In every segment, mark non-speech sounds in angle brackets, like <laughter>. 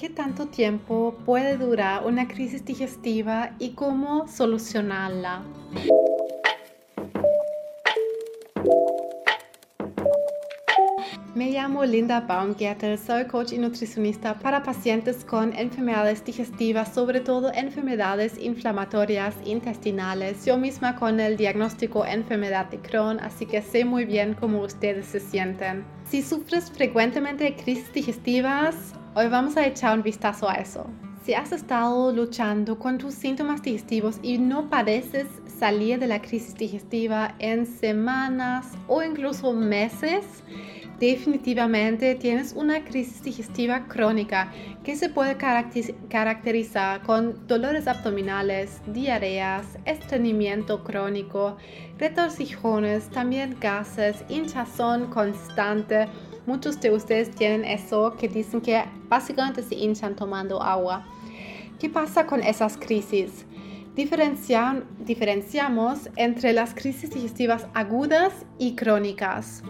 ¿Qué tanto tiempo puede durar una crisis digestiva y cómo solucionarla? Me llamo Linda Baumgärtel, soy coach y nutricionista para pacientes con enfermedades digestivas, sobre todo enfermedades inflamatorias intestinales. Yo misma con el diagnóstico enfermedad de Crohn, así que sé muy bien cómo ustedes se sienten. Si sufres frecuentemente crisis digestivas, hoy vamos a echar un vistazo a eso. Si has estado luchando con tus síntomas digestivos y no pareces salir de la crisis digestiva en semanas o incluso meses, definitivamente tienes una crisis digestiva crónica que se puede caracterizar con dolores abdominales, diarreas, estreñimiento crónico, retorcijones, también gases, hinchazón constante. Muchos de ustedes tienen eso que dicen que básicamente se hinchan tomando agua. ¿Qué pasa con esas crisis? diferenciamos entre las crisis digestivas agudas y crónicas.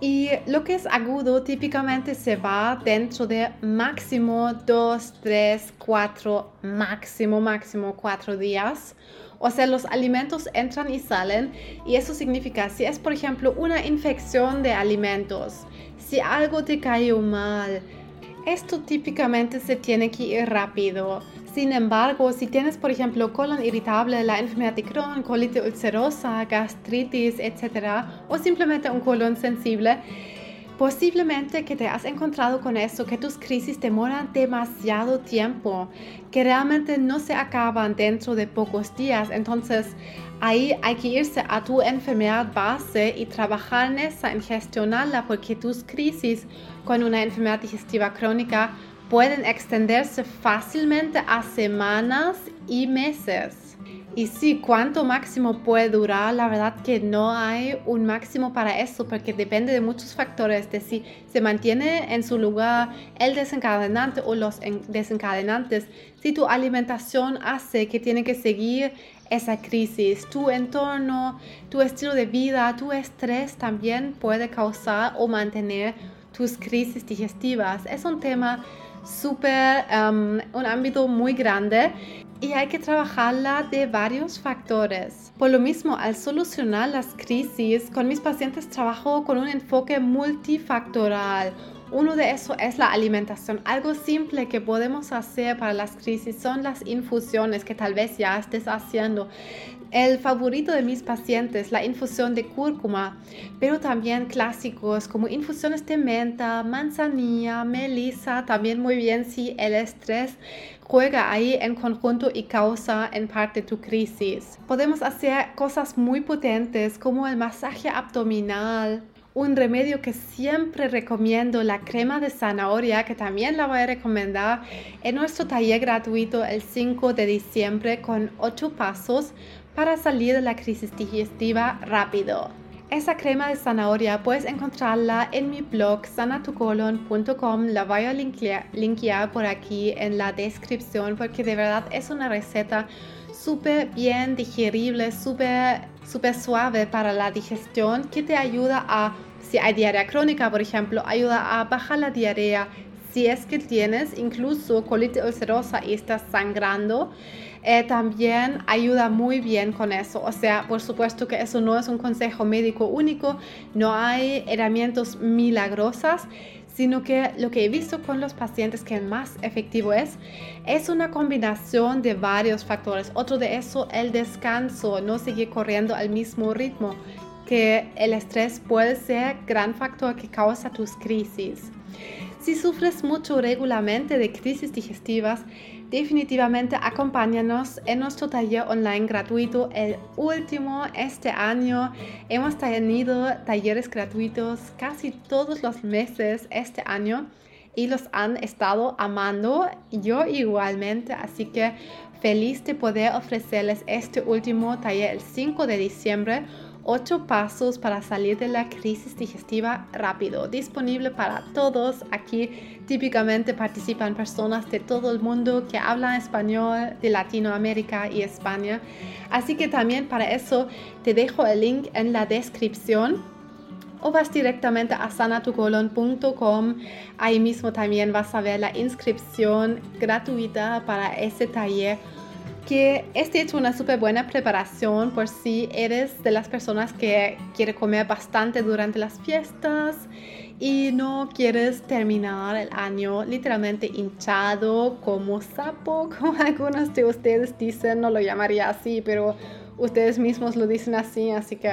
Y lo que es agudo típicamente se va dentro de máximo 2, 3, 4, máximo, máximo 4 días. O sea, los alimentos entran y salen y eso significa si es, por ejemplo, una infección de alimentos, si algo te cayó mal, esto típicamente se tiene que ir rápido. Sin embargo, si tienes, por ejemplo, colon irritable, la enfermedad de Crohn, colitis ulcerosa, gastritis, etc., o simplemente un colon sensible, posiblemente que te has encontrado con eso, que tus crisis demoran demasiado tiempo, que realmente no se acaban dentro de pocos días. Entonces, ahí hay que irse a tu enfermedad base y trabajar en esa, en gestionarla, porque tus crisis con una enfermedad digestiva crónica pueden extenderse fácilmente a semanas y meses. Y sí, ¿cuánto máximo puede durar? La verdad que no hay un máximo para eso porque depende de muchos factores, de si se mantiene en su lugar el desencadenante o los desencadenantes, si tu alimentación hace que tiene que seguir esa crisis, tu entorno, tu estilo de vida, tu estrés también puede causar o mantener tus crisis digestivas. Es un tema súper, um, un ámbito muy grande y hay que trabajarla de varios factores. Por lo mismo, al solucionar las crisis, con mis pacientes trabajo con un enfoque multifactorial. Uno de esos es la alimentación. Algo simple que podemos hacer para las crisis son las infusiones que tal vez ya estés haciendo. El favorito de mis pacientes, la infusión de cúrcuma, pero también clásicos como infusiones de menta, manzanilla, melisa, también muy bien si el estrés juega ahí en conjunto y causa en parte tu crisis. Podemos hacer cosas muy potentes como el masaje abdominal, un remedio que siempre recomiendo, la crema de zanahoria, que también la voy a recomendar en nuestro taller gratuito el 5 de diciembre con 8 pasos para salir de la crisis digestiva rápido. Esa crema de zanahoria puedes encontrarla en mi blog sanatucolon.com. La voy a linkear, por aquí en la descripción porque de verdad es una receta súper bien digerible, súper super suave para la digestión que te ayuda a, si hay diarrea crónica, por ejemplo, ayuda a bajar la diarrea. Si es que tienes incluso colitis ulcerosa y estás sangrando, eh, también ayuda muy bien con eso. O sea, por supuesto que eso no es un consejo médico único, no hay herramientas milagrosas sino que lo que he visto con los pacientes que más efectivo es, es una combinación de varios factores. Otro de eso, el descanso, no seguir corriendo al mismo ritmo, que el estrés puede ser gran factor que causa tus crisis. Si sufres mucho regularmente de crisis digestivas, definitivamente acompáñanos en nuestro taller online gratuito, el último este año. Hemos tenido talleres gratuitos casi todos los meses este año y los han estado amando, yo igualmente, así que feliz de poder ofrecerles este último taller el 5 de diciembre 8 pasos para salir de la crisis digestiva rápido, disponible para todos. Aquí típicamente participan personas de todo el mundo que hablan español, de Latinoamérica y España. Así que también para eso te dejo el link en la descripción o vas directamente a sanatucolon.com. Ahí mismo también vas a ver la inscripción gratuita para ese taller que este hecho una súper buena preparación por si eres de las personas que quiere comer bastante durante las fiestas y no quieres terminar el año literalmente hinchado como sapo, <laughs> como algunos de ustedes dicen, no lo llamaría así, pero ustedes mismos lo dicen así, así que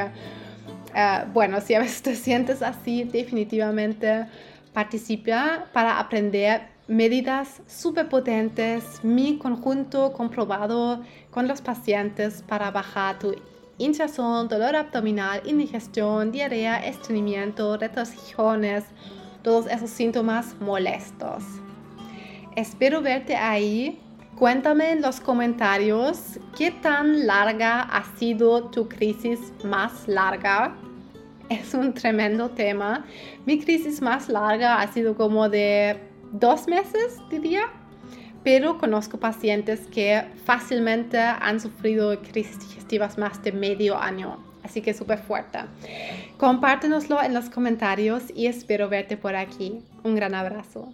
eh, bueno, si a veces te sientes así, definitivamente participa para aprender medidas súper potentes, mi conjunto comprobado con los pacientes para bajar tu hinchazón, dolor abdominal, indigestión, diarrea, estreñimiento, retorcijones, todos esos síntomas molestos. Espero verte ahí. Cuéntame en los comentarios qué tan larga ha sido tu crisis más larga. Es un tremendo tema. Mi crisis más larga ha sido como de dos meses, diría pero conozco pacientes que fácilmente han sufrido crisis digestivas más de medio año. Así que súper fuerte. Compártenoslo en los comentarios y espero verte por aquí. Un gran abrazo.